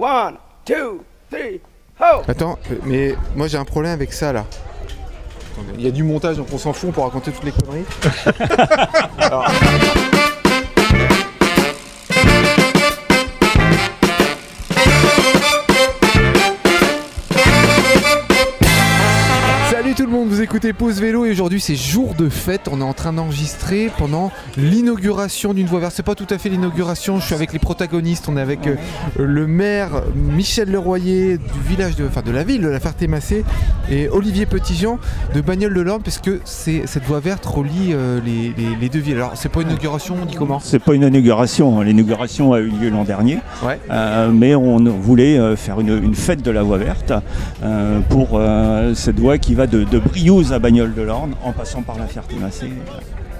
One, two, three, ho! Attends, euh, mais moi j'ai un problème avec ça là. Il y a du montage donc on s'en fout, peut raconter toutes les conneries. Alors- vous écoutez Pause Vélo et aujourd'hui c'est jour de fête. On est en train d'enregistrer pendant l'inauguration d'une voie verte. C'est pas tout à fait l'inauguration, je suis avec les protagonistes. On est avec euh, le maire Michel Leroyer du village de, enfin de la ville de la Ferté-Massé et Olivier Petitjean de Bagnoles de l'Orne parce que c'est cette voie verte relie euh, les, les- les deux villes. Alors c'est pas une inauguration, on dit comment? C'est pas une inauguration, hein. l'inauguration a eu lieu l'an dernier, Ouais. Euh, mais on voulait faire une, une fête de la voie verte pour cette voie qui va de, de À Bagnoles de l'Orne en passant par la Ferté-Massé.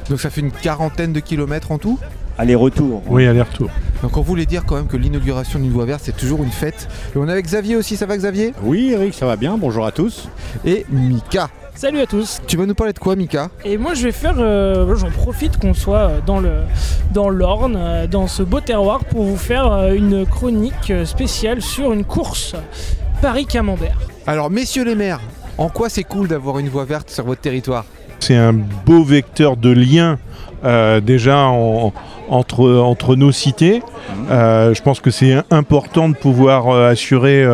Donc ça fait une quarantaine de kilomètres en tout. Aller-retour. Oui, aller-retour. Donc on voulait dire quand même que l'inauguration d'une voie verte c'est toujours une fête. Et on est avec Xavier aussi, ça va Xavier? Oui Eric, ça va bien, bonjour à tous. Et Mika. Salut à tous. Tu vas nous parler de quoi Mika? Et moi je vais faire, euh, j'en profite qu'on soit euh, dans le dans l'Orne, euh, dans ce beau terroir, pour vous faire une chronique spéciale sur une course Paris-Camembert. Alors messieurs les maires, en quoi c'est cool d'avoir une voie verte sur votre territoire C'est un beau vecteur de lien euh, déjà en- entre, entre nos cités. Euh, je pense que c'est important de pouvoir euh, assurer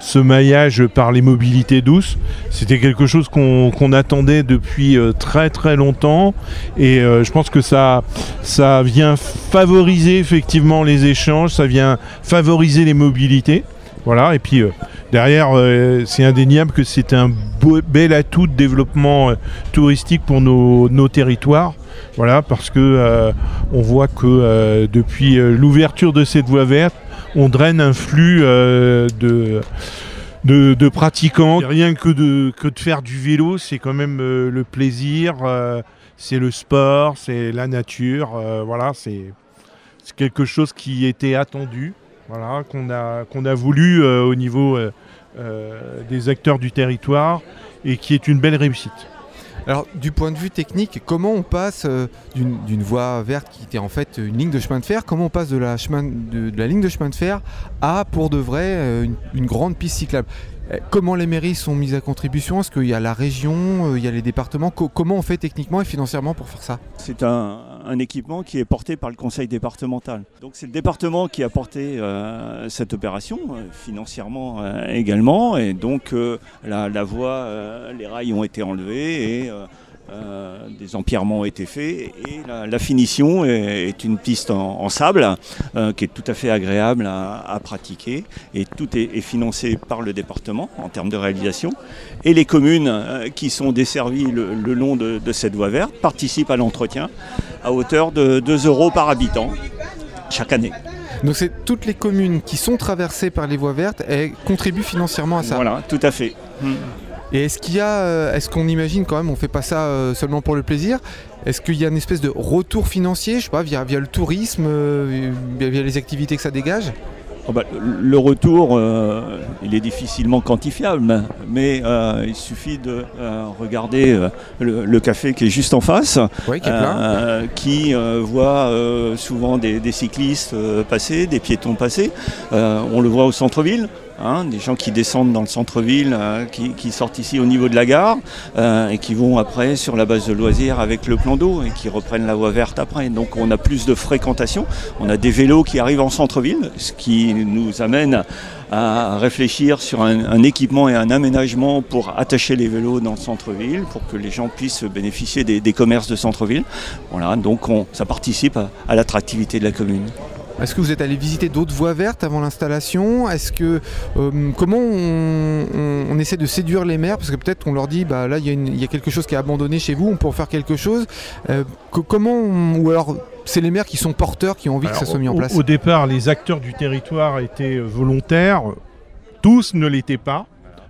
ce maillage par les mobilités douces. C'était quelque chose qu'on attendait depuis très très longtemps et je pense que ça, ça vient favoriser effectivement les échanges, ça vient favoriser les mobilités. Voilà, et puis derrière, euh, c'est indéniable que c'est un beau- bel atout de développement euh, touristique pour nos, nos territoires. Voilà, parce que euh, on voit que depuis l'ouverture de cette voie verte, on draine un flux de, de, de pratiquants. Rien que de, que de faire du vélo, c'est quand même euh, le plaisir, euh, c'est le sport, c'est la nature. euh, voilà, c'est quelque chose qui était attendu, voilà, qu'on a, qu'on a voulu euh, au niveau euh, euh, des acteurs du territoire et qui est une belle réussite. Alors, du point de vue technique, comment on passe euh, d'une voie verte qui était en fait une ligne de chemin de fer, comment on passe de la, chemin, de, de la ligne de chemin de fer à, pour de vrai, euh, une, une grande piste cyclable? Comment les mairies sont mises à contribution? Est-ce qu'il y a la région, euh, il y a les départements? Co- Comment on fait techniquement et financièrement pour faire ça? C'est un, un équipement qui est porté par le conseil départemental. Donc c'est le département qui a porté euh, cette opération, euh, financièrement euh, également. Et donc la, voie, les rails ont été enlevés euh, des empierrements ont été faits. Et la, la finition est, est une piste en, en sable euh, qui est tout à fait agréable à, à pratiquer. Et tout est, est financé par le département en termes de réalisation. Et les communes euh, qui sont desservies le, le long de, de cette voie verte participent à l'entretien à hauteur de 2 euros par habitant chaque année. Donc, c'est toutes les communes qui sont traversées par les voies vertes et contribuent financièrement à ça. Voilà, tout à fait. Et est-ce qu'il y a, euh, est-ce qu'on imagine quand même, on fait pas ça euh, seulement pour le plaisir Est-ce qu'il y a une espèce de retour financier, je sais pas, via, via le tourisme, euh, via, via les activités que ça dégage? Oh bah, le retour, euh, il est difficilement quantifiable, mais euh, il suffit de euh, regarder le, le café qui est juste en face, qui est plein. qui voit souvent des, des cyclistes passer, des piétons passer. On le voit au centre-ville. Hein, des gens qui descendent dans le centre-ville, euh, qui, sortent ici au niveau de la gare euh, et qui vont après sur la base de loisirs avec le plan d'eau et qui reprennent la voie verte après. Donc on a plus de fréquentation. On a des vélos qui arrivent en centre-ville, ce qui nous amène à réfléchir sur un, équipement et un aménagement pour attacher les vélos dans le centre-ville, pour que les gens puissent bénéficier des, commerces de centre-ville. Voilà, donc on- ça participe à l'attractivité de la commune. Est-ce que vous êtes allé visiter d'autres voies vertes avant l'installation? Est-ce que euh, comment on, on- on essaie de séduire les maires? Parce que peut-être qu'on leur dit bah là il y, a y quelque chose qui est abandonné chez vous, on peut en faire quelque chose. Euh, co- comment on- ou alors c'est les maires qui sont porteurs qui ont envie que ça soit mis en place? Au, départ, les acteurs du territoire étaient volontaires. Tous ne l'étaient pas.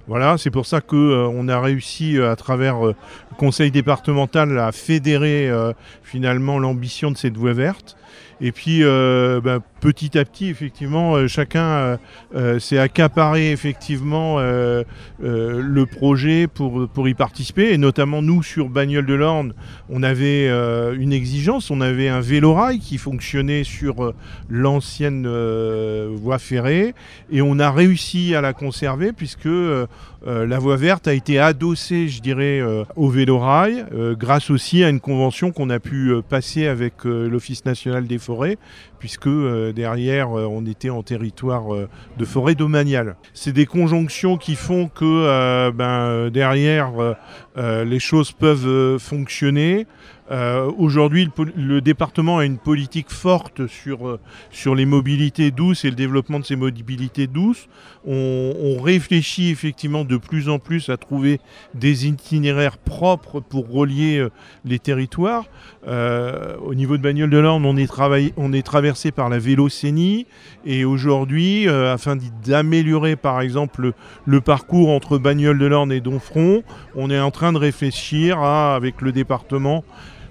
Voilà, c'est pour ça qu'on a réussi euh, à travers euh, le conseil départemental à fédérer euh, finalement l'ambition de cette voie verte. Et puis euh, bah, petit à petit, effectivement, euh, chacun euh, euh, s'est accaparé effectivement euh, euh, le projet pour, y participer. Et notamment nous sur Bagnole de l'Orne, on avait euh, une exigence, on avait un vélorail qui fonctionnait sur euh, l'ancienne euh, voie ferrée et on a réussi à la conserver puisque euh, euh, la voie verte a été adossée, je dirais, euh, au vélorail euh, grâce aussi à une convention qu'on a pu euh, passer avec euh, l'Office national des forêts puisque euh, derrière euh, on était en territoire euh, de forêt domaniale. C'est des conjonctions qui font que euh, ben, euh, derrière euh, euh, les choses peuvent euh, fonctionner. Euh, Aujourd'hui, le, département a une politique forte sur, euh, sur les mobilités douces et le développement de ces mobilités douces. On, réfléchit effectivement de plus en plus à trouver des itinéraires propres pour relier euh, les territoires. Au niveau de Bagnole de l'Orne, on est, traversé par la vélocénie et aujourd'hui, afin d'améliorer par exemple le, parcours entre Bagnole de l'Orne et Donfront, on est en train de réfléchir avec le département,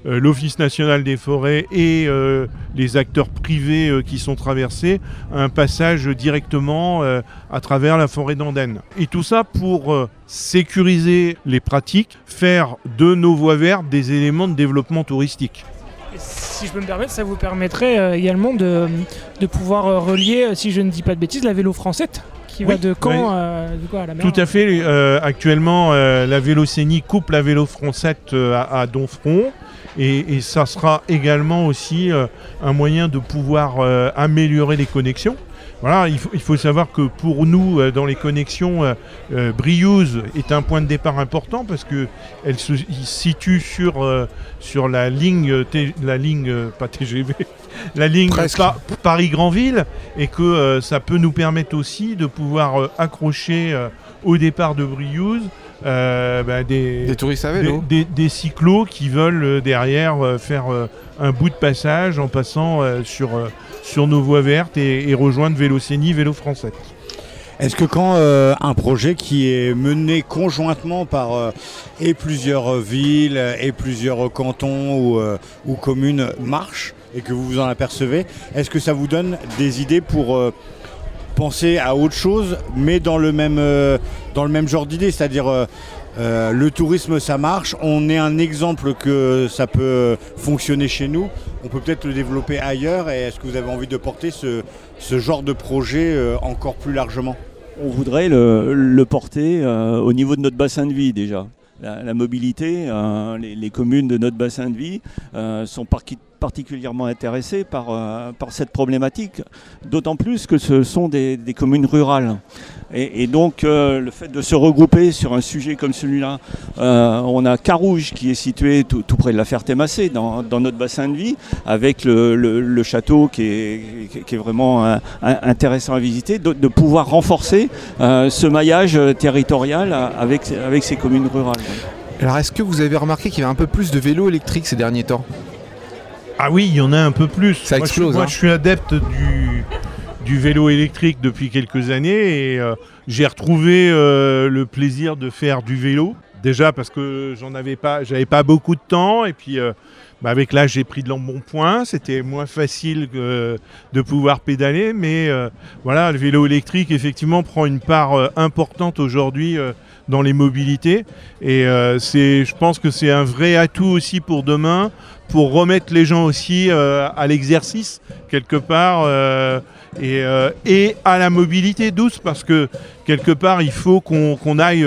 l'Office national des forêts et euh, les acteurs privés euh, qui sont traversés, un passage directement euh, à travers la forêt d'Andenne. Et tout ça pour euh, sécuriser les pratiques, faire de nos voies vertes des éléments de développement touristique. Si je peux me permettre, ça vous permettrait euh, également de, de pouvoir euh, relier, euh, si je ne dis pas de bêtises, la vélo française qui va de Caen oui. euh, du coup, à la mer. Tout à fait. euh, actuellement, euh, la Vélocénie coupe la Vélo euh, à, à Donfront. Et, et ça sera également aussi euh, un moyen de pouvoir euh, améliorer les connexions. Voilà, il faut, il faut savoir que pour nous, euh, dans les connexions, euh, Briouze est un point de départ important parce que elle se situe sur, sur la ligne, la ligne pas TGV, la ligne Presque. Pa- Paris-Grandville et que euh, ça peut nous permettre aussi de pouvoir euh, accrocher euh, au départ de Briouze euh, bah, des, Des touristes à des, vélo. des- des cyclos qui veulent euh, derrière euh, faire euh, un bout de passage en passant euh, sur, euh, sur nos voies vertes et, et rejoindre Vélocénie, Vélo Français. Est-ce que quand euh, un projet qui est mené conjointement par euh, et plusieurs villes et plusieurs cantons ou, euh, ou communes marche et que vous vous en apercevez, est-ce que ça vous donne des idées pour euh, penser à autre chose, mais dans le même, euh, dans le même genre d'idée, c'est-à-dire euh, euh, le tourisme ça marche, on est un exemple que ça peut fonctionner chez nous, on peut peut-être le développer ailleurs. Et est-ce que vous avez envie de porter ce, ce genre de projet encore plus largement? On voudrait le, porter au niveau de notre bassin de vie déjà. La, mobilité, les, les communes de notre bassin de vie sont parqui- particulièrement intéressées par, euh, par cette problématique, d'autant plus que ce sont des, communes rurales. Et, donc euh, le fait de se regrouper sur un sujet comme celui-là, euh, on a Carouge qui est situé tout, près de la Ferté-Massé dans, dans notre bassin de vie, avec le, château qui est, vraiment intéressant à visiter, de, pouvoir renforcer ce maillage territorial avec, avec ces communes rurales. Alors, est-ce que vous avez remarqué qu'il y avait un peu plus de vélos électriques ces derniers temps? Ah oui, il y en a un peu plus. Ça moi, je, explose, moi, hein. je suis adepte du, du vélo électrique depuis quelques années et euh, j'ai retrouvé euh, le plaisir de faire du vélo. Déjà parce que j'en avais pas, j'avais pas beaucoup de temps et puis euh, bah, avec l'âge j'ai pris de l'embonpoint. C'était moins facile de pouvoir pédaler, mais voilà, le vélo électrique effectivement prend une part importante aujourd'hui dans les mobilités et euh, c'est, je pense que c'est un vrai atout aussi pour demain pour remettre les gens aussi euh, à l'exercice quelque part euh, et, euh, et à la mobilité douce parce que quelque part il faut qu'on aille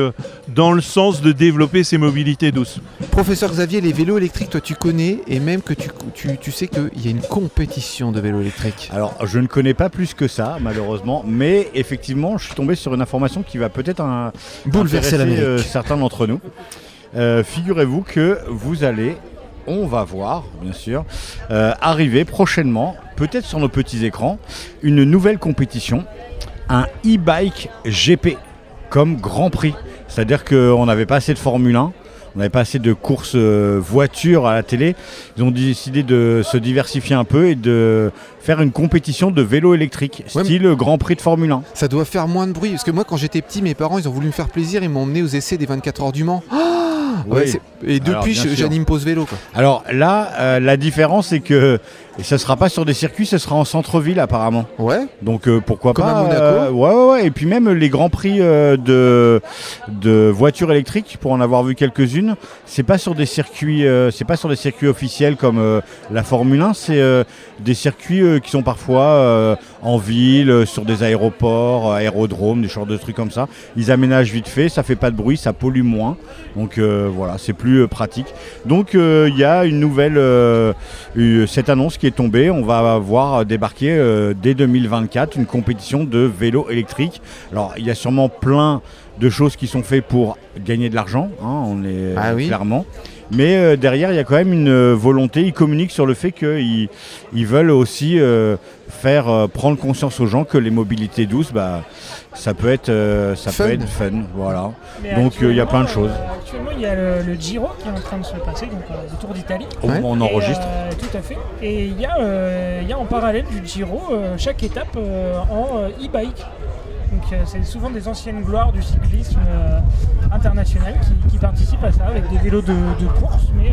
dans le sens de développer ces mobilités douces. Professeur Xavier, les vélos électriques, toi tu connais et même que tu, tu, tu sais qu'il y a une compétition de vélos électriques. Alors, je ne connais pas plus que ça, malheureusement, mais effectivement, je suis tombé sur une information qui va peut-être un, Bouleverser euh, certains d'entre nous. Euh, Figurez-vous que vous allez, on va voir, bien sûr, euh, arriver prochainement, peut-être sur nos petits écrans, une nouvelle compétition, un e-bike GP comme Grand Prix. C'est-à-dire qu'on n'avait pas assez de Formule 1. On n'avait pas assez de courses euh, voitures à la télé. Ils ont décidé de se diversifier un peu et de faire une compétition de vélo électrique, Ouais, style Grand Prix de Formule 1. Ça doit faire moins de bruit parce que moi quand j'étais petit, mes parents ils ont voulu me faire plaisir, ils m'ont emmené aux essais des 24 heures du Mans. Ah Ouais, Oui. c'est- et depuis, j'anime pause vélo. Quoi. Alors là, euh, la différence, c'est que ce sera pas sur des circuits, ce sera en centre-ville apparemment. Ouais. Donc euh, pourquoi Comme pas à Monaco euh, ouais, ouais, ouais. Et puis même les grands prix euh, de, de voitures électriques, pour en avoir vu quelques-unes, c'est pas sur des circuits, euh, c'est pas sur des circuits officiels comme la Formule 1, c'est euh, des circuits qui sont parfois euh, en ville, sur des aéroports, aérodromes, des genres de trucs comme ça. Ils aménagent vite fait, ça fait pas de bruit, ça pollue moins. Donc euh, voilà, c'est plus pratique. Donc euh, il y a une nouvelle, euh, euh, cette annonce qui est tombée. On va voir débarquer euh, dès 2024 une compétition de vélo électrique. Alors il y a sûrement plein de choses qui sont faites pour gagner de l'argent, hein, on est Ah oui. clairement. Mais euh, derrière, il y a quand même une euh, volonté. Ils communiquent sur le fait qu'ils ils veulent aussi euh, faire euh, prendre conscience aux gens que les mobilités douces, bah, ça peut être, euh, ça Fun. peut être fun. Voilà. Mais Donc, euh, il y a plein de choses. euh, actuellement, il y a le, le Giro qui est en train de se passer, donc euh, le Tour d'Italie. Où on Et, enregistre. euh, tout à fait. Et il y, a, euh, il y a en parallèle du Giro euh, chaque étape euh, en euh, e-bike. Euh, c'est souvent des anciennes gloires du cyclisme euh, international qui, participent à ça avec des vélos de, de course mais,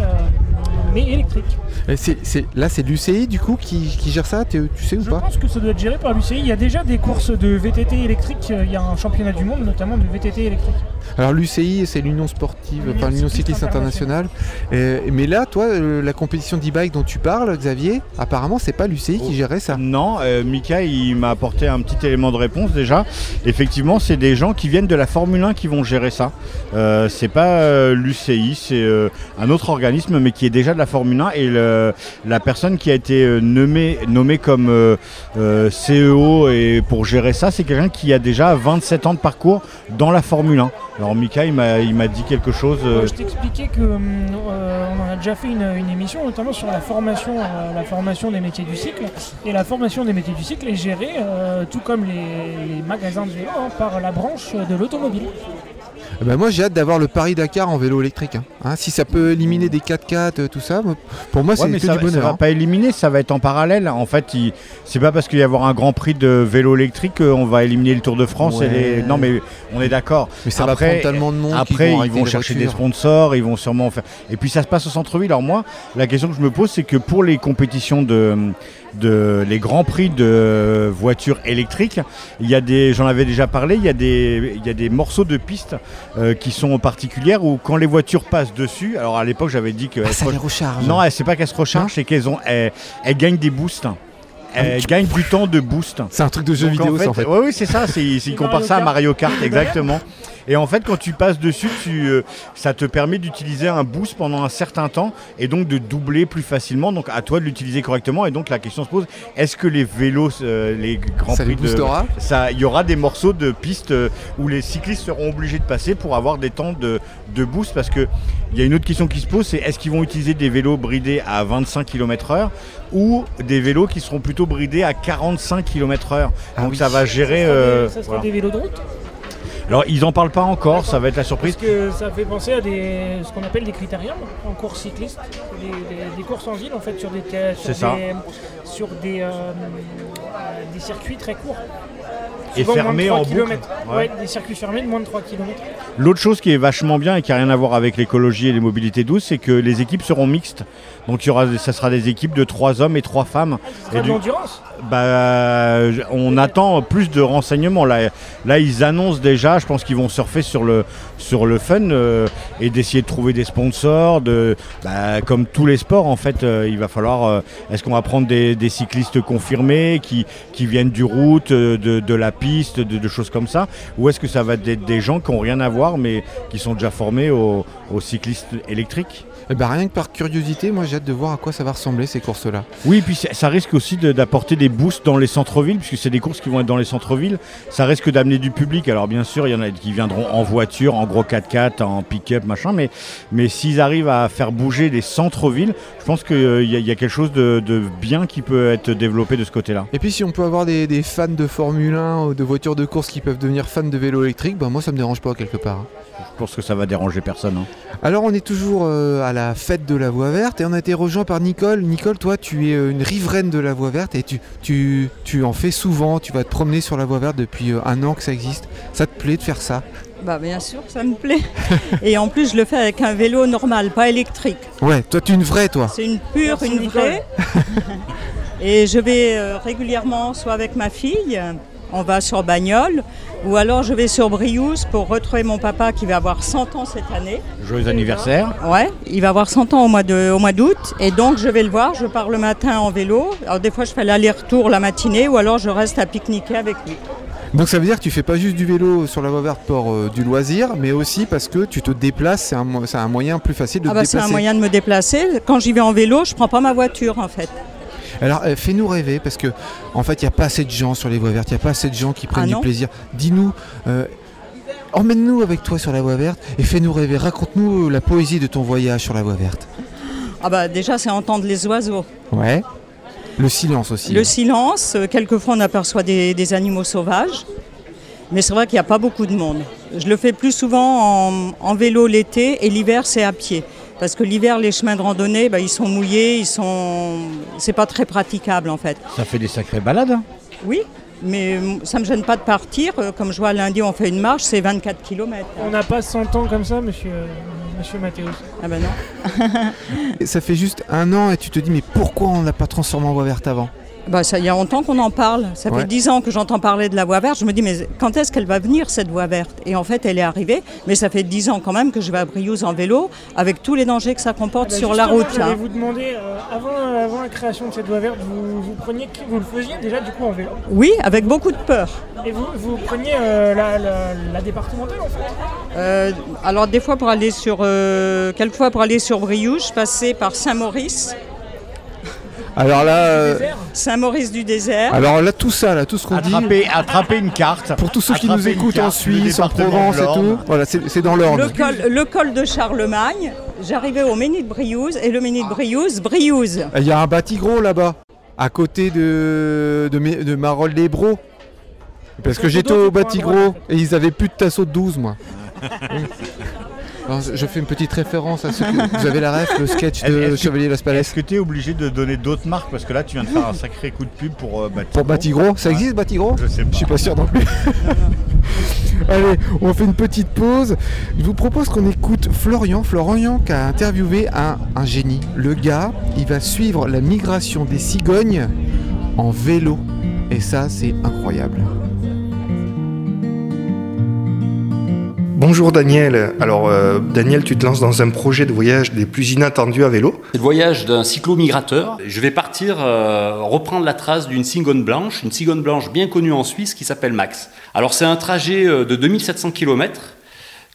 mais c'est- là, c'est l'UCI du coup qui, qui gère ça, tu, tu sais ou Je pas pense que ça doit être géré par l'UCI. Il y a déjà des courses de VTT électrique. euh, Il y a un championnat du monde notamment de VTT électrique. Alors l'UCI, c'est l'Union sportive, L'Union enfin l'Union cycliste internationale. Euh, mais là, toi, euh, la compétition d'e-bike dont tu parles, Xavier, apparemment, c'est pas l'UCI qui gérait ça. Non, euh, Mika, il m'a apporté un petit élément de réponse déjà. Effectivement, c'est des gens qui viennent de la Formule 1 qui vont gérer ça. Euh, c'est pas euh, l'UCI, c'est euh, un autre organisme, mais qui est déjà de la Formule 1. Et la personne qui a été euh, nommée, comme euh, euh, CEO et pour gérer ça, c'est quelqu'un qui a déjà 27 ans de parcours dans la Formule 1. Alors Mika, il m'a, dit quelque chose. je t'expliquais que euh, a déjà fait une, émission, notamment sur la formation, la formation des métiers du cycle. Et la formation des métiers du cycle est gérée, tout comme les, les magasins de vélo, hein, par la branche de l'automobile. Eh ben, moi, j'ai hâte d'avoir le Paris-Dakar en vélo électrique. hein. Hein, si ça peut éliminer des 4x4, euh, tout ça, pour moi, c'est Ouais, que ça, du ça bonheur. va hein. pas éliminer, ça va être en parallèle. En fait, il- c'est pas parce qu'il va y avoir un grand prix de vélo électrique qu'on va éliminer le Tour de France. et Ouais. les- Non, mais on est d'accord. Mais ça Après- va prendre tellement de monde. Après, ils vont les chercher des sponsors, ils vont sûrement faire. Et puis ça se passe au centre-ville. Alors moi, la question que je me pose, c'est que pour les compétitions de, de les grands prix de voitures électriques, il y a des, j'en avais déjà parlé, il y a des, il y a des morceaux de pistes euh, qui sont particulières où quand les voitures passent dessus. Alors à l'époque, j'avais dit que Ah, ça se les recharge. non, elle- c'est pas qu'elles se rechargent, c'est qu'elles ont, elles, elles gagnent des boosts. Elles gagnent du temps de boost. C'est un truc de jeu Donc, vidéo, ça, en fait. Oui, oui, c'est ça. C'est, ils C'est comparent ça à. Mario Kart, exactement. Et en fait, quand tu passes dessus, tu, euh, ça te permet d'utiliser un boost pendant un certain temps et donc de doubler plus facilement. Donc, à toi de l'utiliser correctement. Et donc, la question se pose est-ce que les vélos, euh, les grands Ça prix les de. Ça, il y aura des morceaux de pistes euh, où les cyclistes seront obligés de passer pour avoir des temps de, de boost? Parce que il y a une autre question qui se pose, c'est est-ce qu'ils vont utiliser des vélos bridés à 25 km/h ou des vélos qui seront plutôt bridés à 45 km/h Ah Donc oui. ça va gérer. ça sera, euh, des, ça sera voilà. des vélos de route? Alors ils en parlent pas encore, ça va être la Parce surprise. que ça fait penser à des, ce qu'on appelle des critériums en course cycliste, des, des- des courses en ville en fait sur des, sur des, sur des, euh, des circuits très courts. Et 3 en boucle. Ouais. Ouais, des circuits fermés de moins de 3 km. L'autre chose qui est vachement bien et qui a rien à voir avec l'écologie et les mobilités douces, c'est que les équipes seront mixtes. Donc il y aura, ça sera des équipes de trois hommes et trois femmes. Ce Et du- l'endurance. Bah, je- on attend plus de renseignements. Là, ils annoncent déjà, je pense qu'ils vont surfer sur le, fun euh, et d'essayer de trouver des sponsors. Bah, comme tous les sports, en fait, euh, il va falloir. euh, Est-ce qu'on va prendre des, cyclistes confirmés qui, qui viennent du route, euh, de, la piste, de, choses comme ça Ou est-ce que ça va être des, gens qui n'ont rien à voir mais qui sont déjà formés au, au cyclistes électriques Eh ben, rien que par curiosité, moi j'ai hâte de voir à quoi ça va ressembler ces courses-là. Oui, et puis ça risque aussi de- d'apporter des boosts dans les centres-villes, puisque c'est des courses qui vont être dans les centres-villes. Ça risque d'amener du public. Alors bien sûr, il y en a qui viendront en voiture, en gros 4x4, en pick-up, machin, mais, mais s'ils arrivent à faire bouger les centres-villes, je pense qu'il y, a- il y a quelque chose de, de bien qui peut être développé de ce côté-là. Et puis si on peut avoir des, des fans de Formule 1 ou de voitures de course qui peuvent devenir fans de vélo électrique, ben moi ça me dérange pas quelque part. Je pense que ça va déranger personne. hein. Alors on est toujours euh, à la fête de la voie verte et on a été rejoint par Nicole. Nicole, toi tu es euh, une riveraine de la voie verte et tu, tu, tu en fais souvent, tu vas te promener sur la voie verte depuis euh, un an que ça existe. Ça te plaît de faire ça? Bah bien sûr, ça me plaît. Et en plus, je le fais avec un vélo normal, pas électrique. Ouais, toi tu es une vraie toi. C'est une pure, Merci, une Nicole. vraie. Et je vais euh, régulièrement, soit avec ma fille, on va sur Bagnoles, ou alors je vais sur Briouze pour retrouver mon papa qui va avoir 100 ans cette année. Joyeux anniversaire. Ouais, il va avoir 100 ans au mois de- au mois d'août. Et donc je vais le voir, je pars le matin en vélo. Alors des fois je fais l'aller-retour la matinée, ou alors je reste à pique-niquer avec lui. Donc ça veut dire que tu fais pas juste du vélo sur la voie verte pour euh, du loisir, mais aussi parce que tu te déplaces, c'est un, un moyen plus facile de Ah te bah, c'est un moyen de me déplacer. Quand j'y vais en vélo, je prends pas ma voiture en fait. Alors euh, fais-nous rêver parce que en fait il n'y a pas assez de gens sur les voies vertes, il n'y a pas assez de gens qui prennent Ah du plaisir. Dis-nous, euh, emmène-nous avec toi sur la voie verte et fais-nous rêver. Raconte-nous la poésie de ton voyage sur la voie verte. Ah bah déjà c'est entendre les oiseaux. Ouais. Le silence aussi. Le silence, euh, quelquefois on aperçoit des, des animaux sauvages, mais c'est vrai qu'il n'y a pas beaucoup de monde. Je le fais plus souvent en, en vélo l'été et l'hiver c'est à pied. Parce que l'hiver les chemins de randonnée, bah, ils sont mouillés, ils sont, c'est pas très praticable en fait. Ça fait des sacrées balades. hein. Oui, mais ça me gêne pas de partir. Euh, Comme je vois lundi on fait une marche, c'est 24 km. On n'a pas 100 ans comme ça, monsieur, monsieur Mathéus. Ah ben non. Et Ça fait juste un an et tu te dis mais pourquoi on l'a pas transformé en voie verte avant? Bah, ça, il y a longtemps qu'on en parle. Ça Ouais. fait dix ans que j'entends parler de la voie verte. Je me dis, mais quand est-ce qu'elle va venir, cette voie verte? Et en fait, elle est arrivée. Mais ça fait dix ans quand même que je vais à Briouze en vélo, avec tous les dangers que ça comporte Ah bah, sur la route. J'allais hein. vous demander, euh, avant, avant la création de cette voie verte, vous, vous, preniez, vous le faisiez déjà du coup en vélo? Oui, avec beaucoup de peur. Et vous, vous preniez euh, la, la- la départementale en fait? Euh, alors, des fois, pour aller sur. euh, quelquefois, pour aller sur Briouze, je passais par Saint-Maurice, Alors là, euh, Saint-Maurice du désert. alors là tout ça, là tout ce qu'on dit. Attraper, attraper une carte. Pour tous ceux qui nous écoutent en Suisse, en Provence et tout, voilà, c'est dans l'Orne. Le col, le col de Charlemagne, j'arrivais au Ménil de Briouze, et le Ménil de Briouze, Briouze. Il y a un bâti-gros là-bas, à côté de, de, Marolles-les-Bros. Parce que j'étais au en et ils avaient plus de tasseau de 12, moi. Alors, je fais une petite référence à ceux que vous avez la ref, le sketch de Chevalier Las Palais. Est-ce que tu es obligé de donner d'autres marques Parce que là, tu viens de faire un sacré coup de pub pour euh, Bâti Pour Bâti-Gros, ça existe Bâti-Gros Je sais pas. Je suis pas sûr non plus. Allez, on fait une petite pause. Je vous propose qu'on écoute Florian. Florian qui a interviewé un, un génie. Le gars, il va suivre la migration des cigognes en vélo. Et ça, c'est incroyable. Bonjour Daniel. Alors euh, Daniel, tu te lances dans un projet de voyage des plus inattendus à vélo. C'est le voyage d'un cyclo-migrateur. Je vais partir euh, reprendre la trace d'une cigogne blanche, une cigogne blanche bien connue en Suisse qui s'appelle Max. Alors c'est un trajet euh, de 2700 km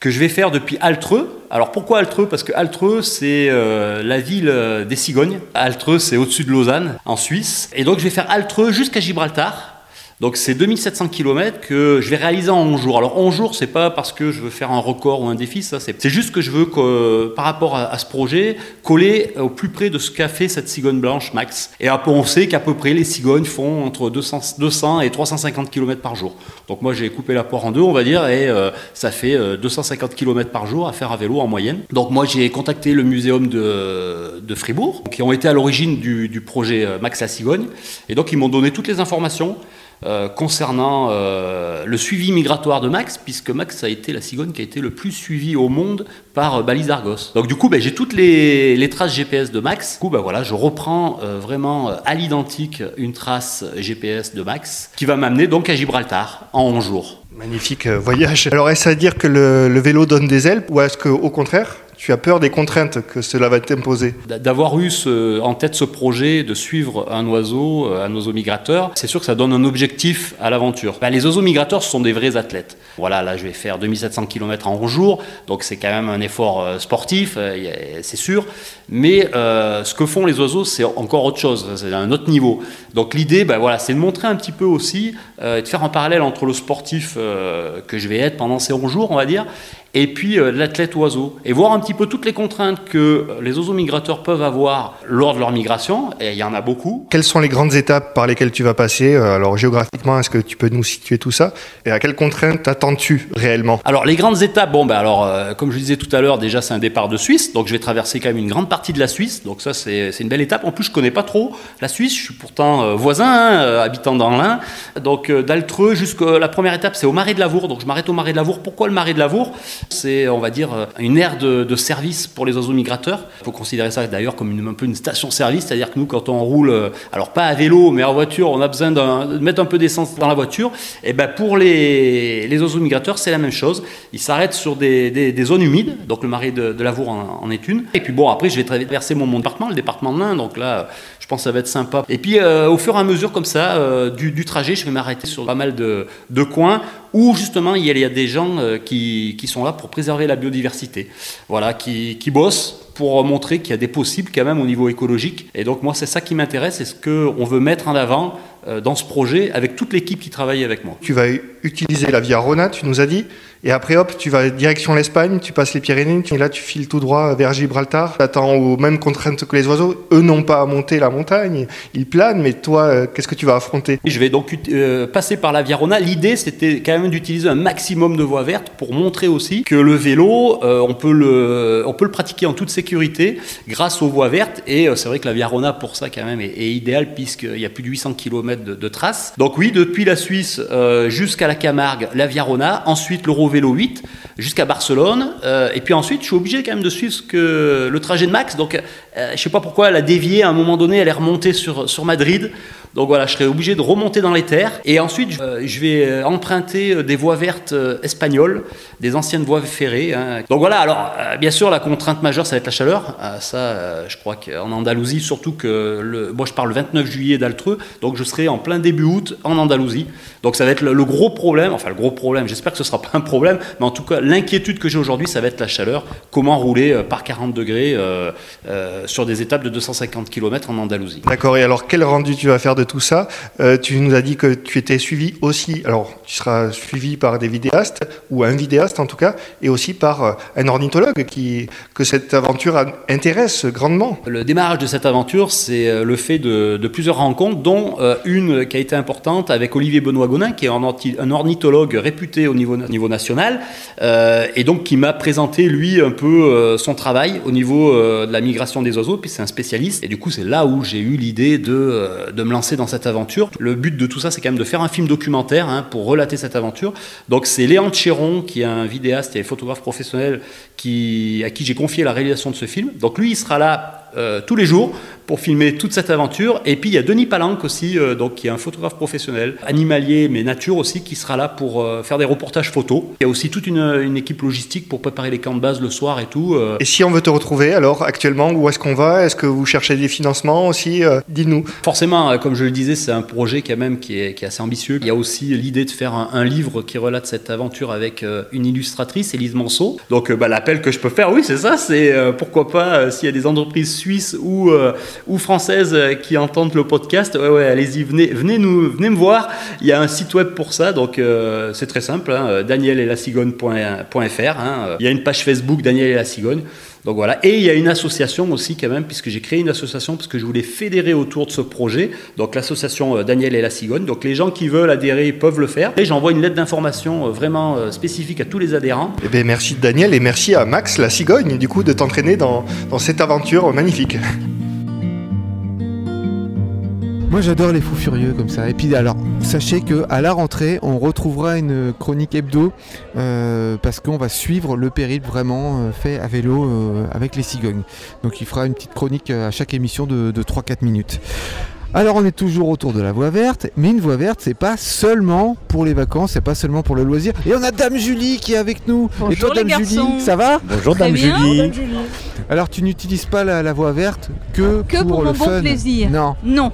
que je vais faire depuis Altreux. Alors pourquoi Altreux? Parce que Altreux c'est la ville des cigognes. Altreux c'est au-dessus de Lausanne en Suisse. Et donc je vais faire Altreux jusqu'à Gibraltar. Donc c'est 2700 km que je vais réaliser en 11 jours. Alors 11 jours, c'est pas parce que je veux faire un record ou un défi, ça c'est juste que je veux que par rapport à, ce projet coller au plus près de ce qu'a fait cette cigogne blanche Max. Et après, on sait qu'à peu près les cigognes font entre 200, 200 et 350 km par jour. Donc moi j'ai coupé la poire en deux, on va dire, et euh, ça fait euh, 250 km par jour à faire à vélo en moyenne. Donc moi j'ai contacté le muséum de, de Fribourg, qui ont été à l'origine du, du projet euh, Max la cigogne, et donc ils m'ont donné toutes les informations. Euh, concernant euh, le suivi migratoire de Max, puisque Max a été la cigogne qui a été le plus suivie au monde par euh, Argos. Donc du coup, ben, j'ai toutes les, traces GPS de Max. Du coup, ben, voilà, je reprends euh, vraiment à l'identique une trace GPS de Max qui va m'amener donc à Gibraltar en 11 jours. Magnifique voyage. Alors est-ce à dire que le, le vélo donne des ailes ou est-ce qu'au contraire, tu as peur des contraintes que cela va t'imposer D'avoir eu en tête ce projet de suivre un oiseau, euh, un oiseau migrateur, c'est sûr que ça donne un objectif à l'aventure. Ben, les oiseaux migrateurs, ce sont des vrais athlètes. Voilà, là, je vais faire 2700 km en 11 jours, donc c'est quand même un effort euh, sportif, euh, c'est sûr. Mais ce que font les oiseaux, c'est encore autre chose, c'est un autre niveau. Donc l'idée, ben, voilà, c'est de montrer un petit peu aussi, euh, de faire un parallèle entre le sportif que je vais être pendant ces 11 jours, on va dire, et puis euh, l'athlète oiseau. Et voir un petit peu toutes les contraintes que les oiseaux migrateurs peuvent avoir lors de leur migration, et il y en a beaucoup. Quelles sont les grandes étapes par lesquelles tu vas passer euh, Alors géographiquement, est-ce que tu peux nous situer tout ça Et à quelles contraintes t'attends-tu réellement? Alors les grandes étapes, bon ben alors euh, comme je disais tout à l'heure, déjà c'est un départ de Suisse, donc je vais traverser quand même une grande partie de la Suisse, donc ça c'est une belle étape. En plus je connais pas trop la Suisse, je suis pourtant euh, voisin, hein, habitant dans l'Ain, donc d'Altreux jusqu'à la première étape c'est au Marais de Lavour, donc je m'arrête au Marais de Lavour. Pourquoi le Marais de Lavour? C'est on va dire euh, une aire de, service pour les oiseaux migrateurs. Il faut considérer ça d'ailleurs comme une, un peu une station-service, c'est-à-dire que nous quand on roule, euh, alors pas à vélo mais en voiture, on a besoin de mettre un peu d'essence dans la voiture. Et ben pour les, les oiseaux migrateurs c'est la même chose. Ils s'arrêtent sur des, des- zones humides, donc le Marais de, Lavour en, est une. Et puis bon après je vais traverser mon, mon département, le département de l'Ain, donc là je pense que ça va être sympa. Et puis euh, au fur et à mesure comme ça euh, du, trajet, je vais m'arrêter sur pas mal de, coins où justement il y a, des gens euh, qui, sont là pour préserver la biodiversité, voilà, qui, qui bossent pour montrer qu'il y a des possibles quand même au niveau écologique. Et donc moi c'est ça qui m'intéresse, c'est ce qu'on veut mettre en avant dans ce projet avec toute l'équipe qui travaille avec moi. Tu vas utiliser la Via Rona, tu nous as dit, et après hop, tu vas direction l'Espagne, tu passes les Pyrénées, et là tu files tout droit vers Gibraltar, t'attends aux mêmes contraintes que les oiseaux. Eux n'ont pas à monter la montagne, ils planent, mais toi, euh, qu'est-ce que tu vas affronter? Je vais donc euh, passer par la Via Rona. L'idée, c'était quand même d'utiliser un maximum de voies vertes pour montrer aussi que le vélo, euh, on, peut le, on peut le pratiquer en toute sécurité grâce aux voies vertes. Et euh, c'est vrai que la Via Rona, pour ça, quand même, est, est idéale puisqu'il y a plus de 800 km de, traces. Donc oui, depuis la Suisse euh, jusqu'à la Camargue, la Via Rona. Ensuite, l'Eurovélo 8 jusqu'à Barcelone. Euh, et puis ensuite, je suis obligé quand même de suivre le trajet de Max. Donc, euh, je sais pas pourquoi elle a dévié à un moment donné, elle est remontée sur, sur Madrid. Donc voilà, je serai obligé de remonter dans les terres. Et ensuite, euh, je vais euh, emprunter euh, des voies vertes euh, espagnoles, des anciennes voies ferrées. hein. Donc voilà, alors euh, bien sûr, la contrainte majeure, ça va être la chaleur. Ça, euh, je crois qu'en Andalousie, surtout que le, moi je pars le 29 juillet d'Altreux, donc je serai en plein début août en Andalousie. Donc ça va être le, le gros problème, enfin le gros problème, j'espère que ce sera pas un problème, mais en tout cas, l'inquiétude que j'ai aujourd'hui, ça va être la chaleur. Comment rouler euh, par 40 degrés euh, euh, sur des étapes de 250 km en Andalousie. D'accord, et alors quel rendu tu vas faire de tout ça Euh, Tu nous as dit que tu étais suivi aussi, alors tu seras suivi par des vidéastes, ou un vidéaste en tout cas, et aussi par euh, un ornithologue qui, que cette aventure intéresse grandement. Le démarrage de cette aventure, c'est euh, le fait de, plusieurs rencontres, dont une qui a été importante avec Olivier Benoît Gonin, qui est un, ornithologue réputé au niveau, national, et donc qui m'a présenté, lui, un peu son travail au niveau de la migration des oiseaux, puis c'est un spécialiste, et du coup, c'est là où j'ai eu l'idée de, de me lancer dans cette aventure. Le but de tout ça, c'est quand même de faire un film documentaire hein, pour relater cette aventure. Donc, c'est Léon Chéron, qui est un vidéaste et photographe professionnel, à qui j'ai confié la réalisation de ce film. Donc, lui, il sera là euh, tous les jours pour filmer toute cette aventure. Et puis il y a Denis Palanque aussi, euh, donc, qui est un photographe professionnel, animalier mais nature aussi, qui sera là pour euh, faire des reportages photos. Il y a aussi toute une, une équipe logistique pour préparer les camps de base le soir et tout. Et si on veut te retrouver, alors actuellement, où est-ce qu'on va? Est-ce que vous cherchez des financements aussi? Dis-nous. Forcément, comme je le disais, c'est un projet quand même qui est, qui est assez ambitieux. Il y a aussi l'idée de faire un, un livre qui relate cette aventure avec une illustratrice, Élise Monceau. Donc bah, l'appel que je peux faire, oui, c'est ça, c'est pourquoi pas s'il y a des entreprises suisses ou, euh, françaises euh, qui entendent le podcast, ouais, ouais, allez-y, venez, venez, nous, venez me voir. Il y a un site web pour ça, donc euh, c'est très simple, hein, danielelacigogne.fr. Hein, il y a une page Facebook Daniel et la Cigogne. Donc voilà, et il y a une association aussi quand même, puisque j'ai créé une association parce que je voulais fédérer autour de ce projet, donc l'association euh, Daniel et la Cigogne. Donc les gens qui veulent adhérer peuvent le faire. Et j'envoie une lettre d'information euh, vraiment euh, spécifique à tous les adhérents. Eh bien, merci Daniel et merci à Max, la cigogne, du coup, de t'entraîner dans, dans cette aventure magnifique. Moi j'adore les fous furieux comme ça. Et puis alors, sachez que à la rentrée, on retrouvera une chronique hebdo euh, parce qu'on va suivre le périple vraiment euh, fait à vélo euh, avec les cigognes. Donc il fera une petite chronique à chaque émission de, de 3-4 minutes. Alors on est toujours autour de la voie verte, mais une voie verte c'est pas seulement pour les vacances, c'est pas seulement pour le loisir. Et on a Dame Julie qui est avec nous. Et Bonjour, toi les Dame garçons. Julie, ça va? Bonjour Très Dame bien. Julie. Alors tu n'utilises pas la, la voie verte que, Que pour le mon bon fun. plaisir. Non. Non.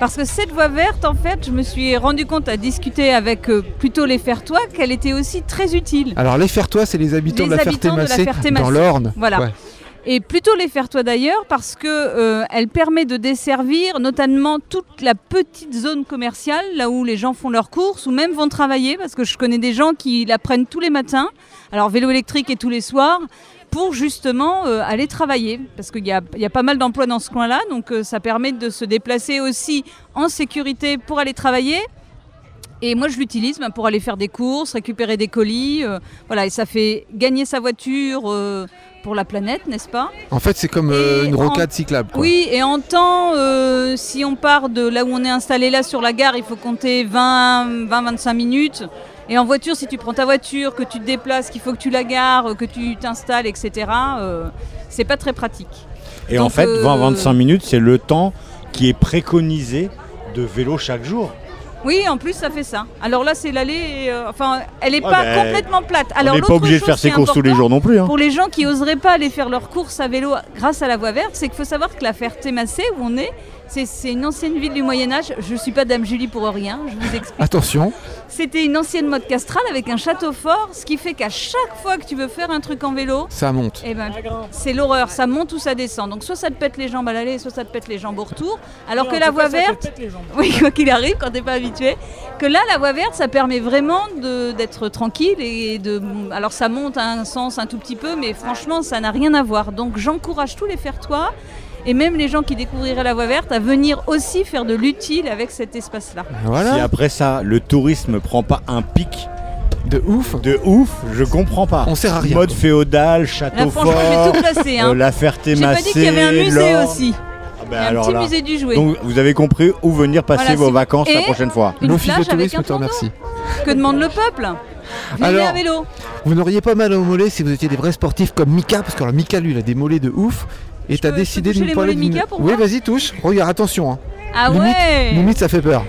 Parce que cette voie verte, en fait, je me suis rendu compte à discuter avec euh, plutôt les Fertois qu'elle était aussi très utile. Alors les Fertois, c'est les habitants Les de la habitants de la Ferté-Massé dans l'Orne. Voilà. Ouais. Et plutôt les faire toi d'ailleurs parce que euh, elle permet de desservir notamment toute la petite zone commerciale, là où les gens font leurs courses ou même vont travailler, parce que je connais des gens qui la prennent tous les matins, alors vélo électrique et tous les soirs, pour justement euh, aller travailler. Parce qu'il y a, il y a pas mal d'emplois dans ce coin-là, donc euh, ça permet de se déplacer aussi en sécurité pour aller travailler. Et moi, je l'utilise ben, pour aller faire des courses, récupérer des colis. euh, voilà, et ça fait gagner sa voiture pour la planète, n'est-ce pas? En fait, c'est comme euh, une en- rocade cyclable. quoi. Oui, et en temps, euh, si on part de là où on est installé là sur la gare, il faut compter 20-25 minutes. Et en voiture, si tu prends ta voiture, que tu te déplaces, qu'il faut que tu la gares, que tu t'installes, etc., euh, c'est pas très pratique. Et en fait, euh, 20-25 minutes, c'est le temps qui est préconisé de vélo chaque jour. Oui, en plus, ça fait ça. Alors là, c'est l'allée, euh, enfin, elle n'est Ouais, pas ben, complètement plate. On Alors n'est pas obligé de faire ses courses tous les jours non plus. hein. Pour les gens qui oseraient pas aller faire leurs courses à vélo grâce à la voie verte, c'est qu'il faut savoir que la Ferté-Massé, où on est, c'est une ancienne ville du Moyen-Âge. Je ne suis pas Dame Julie pour rien, je vous explique. Attention, C'était une ancienne mode castrale avec un château fort, ce qui fait qu'à chaque fois que tu veux faire un truc en vélo, ça monte. eh ben, c'est l'horreur, ça monte ou ça descend. Donc soit ça te pète les jambes à l'aller, soit ça te pète les jambes au retour. Alors Non, que la voie cas, ça te verte, pète les jambes. oui, quoi qu'il arrive, quand t'es pas habitué, que là, la voie verte, ça permet vraiment d'être tranquille et de. Alors ça monte à un sens un tout petit peu, mais franchement, ça n'a rien à voir. Donc j'encourage tous les faire-toi et même les gens qui découvriraient la voie verte à venir aussi faire de l'utile avec cet espace-là. Voilà. Si après ça, le tourisme prend pas un pic De ouf. de ouf, je comprends pas. On sert à rien. Mode quoi. féodal, Là, château fort, j'ai tout placé. Hein. euh, la ferté J'ai pas dit qu'il y avait un musée aussi. Ah Il ben y a un alors petit là. musée du jouet. Donc vous avez compris où venir passer Voilà, vos vacances la prochaine fois. Une L'office de tourisme te remercie. Que demande le peuple? Alors, à vélo. Vous n'auriez pas mal au mollet si vous étiez des vrais sportifs comme Mika, parce que alors, Mika lui il a des mollets de ouf. Et t'as décidé de nous parler de Mika pour Oui, vas-y, touche. Regarde, attention. hein. Ah Limite- ouais Limite, ça fait peur.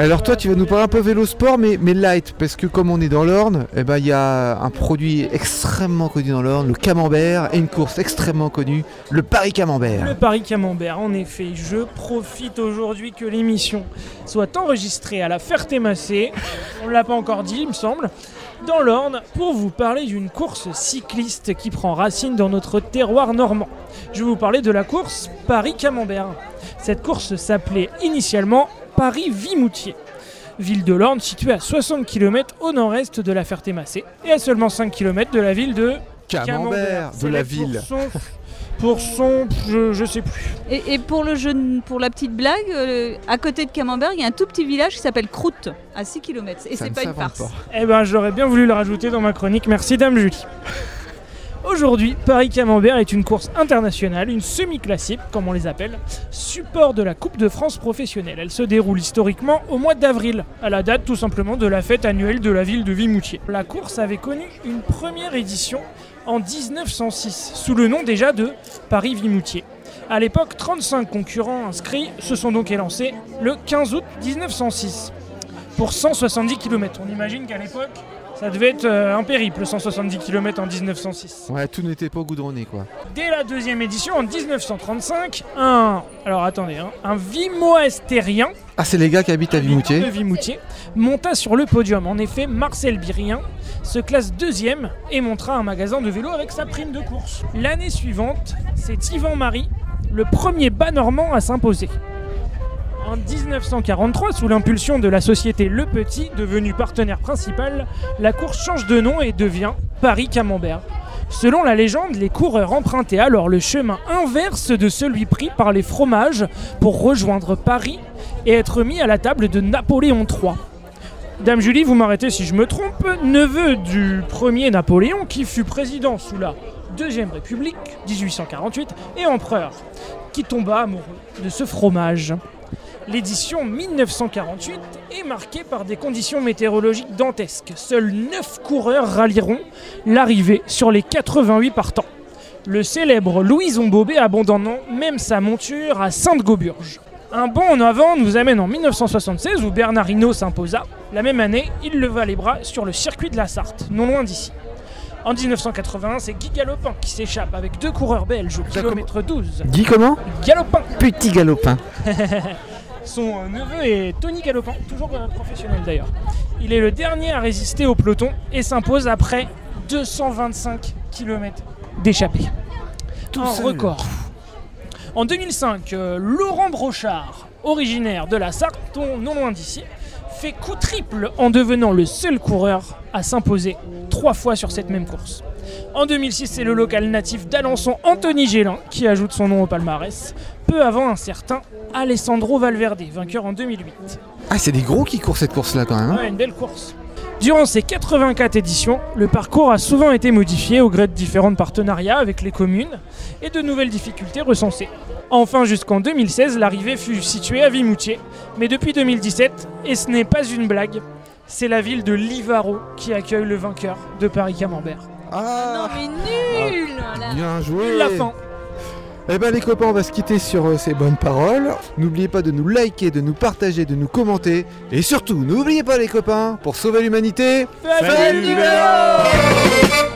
Alors toi, tu vas nous parler un peu vélo sport, mais, mais light, parce que comme on est dans l'Orne, eh ben, il y a un produit extrêmement connu dans l'Orne, le camembert, et une course extrêmement connue, le Paris Camembert. Le Paris Camembert, en effet, je profite aujourd'hui que l'émission soit enregistrée à la Ferté-Massé, on ne l'a pas encore dit, il me semble, dans l'Orne, pour vous parler d'une course cycliste qui prend racine dans notre terroir normand. Je vais vous parler de la course Paris Camembert. Cette course s'appelait initialement Paris-Vimoutier. Ville de l'Orne située à 60 km au nord-est de la Ferté-Massé et à seulement 5 km de la ville de Camembert, de C'est la ville. Pour son, je, je sais plus. Et, et pour, le jeune, pour la petite blague, euh, à côté de Camembert, il y a un tout petit village qui s'appelle Croûte, à 6 km. Et Ça c'est pas une farce. pas. Eh ben, j'aurais bien voulu le rajouter dans ma chronique. Merci, Dame Julie. Aujourd'hui, Paris-Camembert est une course internationale, une semi-classique, comme on les appelle, support de la Coupe de France professionnelle. Elle se déroule historiquement au mois d'avril, à la date tout simplement de la fête annuelle de la ville de Vimoutier. La course avait connu une première édition en 1906, sous le nom déjà de Paris-Vimoutier. À l'époque, 35 concurrents inscrits se sont donc élancés le 15 août 1906 pour 170 km. On imagine qu'à l'époque, ça devait être euh, un périple, 170 km en 1906. Ouais, tout n'était pas goudronné quoi. Dès la deuxième édition, en 1935, un, alors attendez, hein, un Vimoestérien Ah, c'est les gars qui habitent à de Vimoutier. Vimoutier monta sur le podium. En effet, Marcel Birien se classe deuxième et montra un magasin de vélo avec sa prime de course. L'année suivante, c'est Yvan Marie, le premier bas normand à s'imposer. En 1943, sous l'impulsion de la société Le Petit, devenue partenaire principal, la course change de nom et devient Paris-Camembert. Selon la légende, les coureurs empruntaient alors le chemin inverse de celui pris par les fromages pour rejoindre Paris et être mis à la table de Napoléon III. Dame Julie, vous m'arrêtez si je me trompe, neveu du premier Napoléon qui fut président sous la Deuxième République, 1848, et empereur, qui tomba amoureux de ce fromage. L'édition 1948 est marquée par des conditions météorologiques dantesques. Seuls 9 coureurs rallieront l'arrivée sur les 88 partants. Le célèbre Louison Bobet abandonnant même sa monture à Sainte-Gauburge. Un bond en avant nous amène en 1976 où Bernard Hinault s'imposa. La même année, il leva les bras sur le circuit de la Sarthe, non loin d'ici. En 1981, c'est Guy Galopin qui s'échappe avec deux coureurs belges au kilomètre 12. Dis comment? Galopin Petit galopin. Son euh, neveu est Tony Galopin, toujours professionnel d'ailleurs. Il est le dernier à résister au peloton et s'impose après 225 km d'échappée. Tout un seul. record. En 2005, euh, Laurent Brochard, originaire de la Sarthe, non loin d'ici, fait coup triple en devenant le seul coureur à s'imposer trois fois sur cette même course. En 2006, c'est le local natif d'Alençon, Anthony Gélin, qui ajoute son nom au palmarès, peu avant un certain Alessandro Valverde, vainqueur en 2008. Ah, c'est des gros qui courent cette course-là quand même. hein. Ouais, une belle course. Durant ces 84 éditions, le parcours a souvent été modifié au gré de différents partenariats avec les communes et de nouvelles difficultés recensées. Enfin, jusqu'en 2016, l'arrivée fut située à Vimoutier, mais depuis 2017, et ce n'est pas une blague, c'est la ville de Livaro qui accueille le vainqueur de Paris-Camembert. Ah, Mais nul là. bien joué. La fin. Eh ben les copains, on va se quitter sur euh, ces bonnes paroles. N'oubliez pas de nous liker, de nous partager, de nous commenter. Et surtout, n'oubliez pas les copains, pour sauver l'humanité, Faites du vélo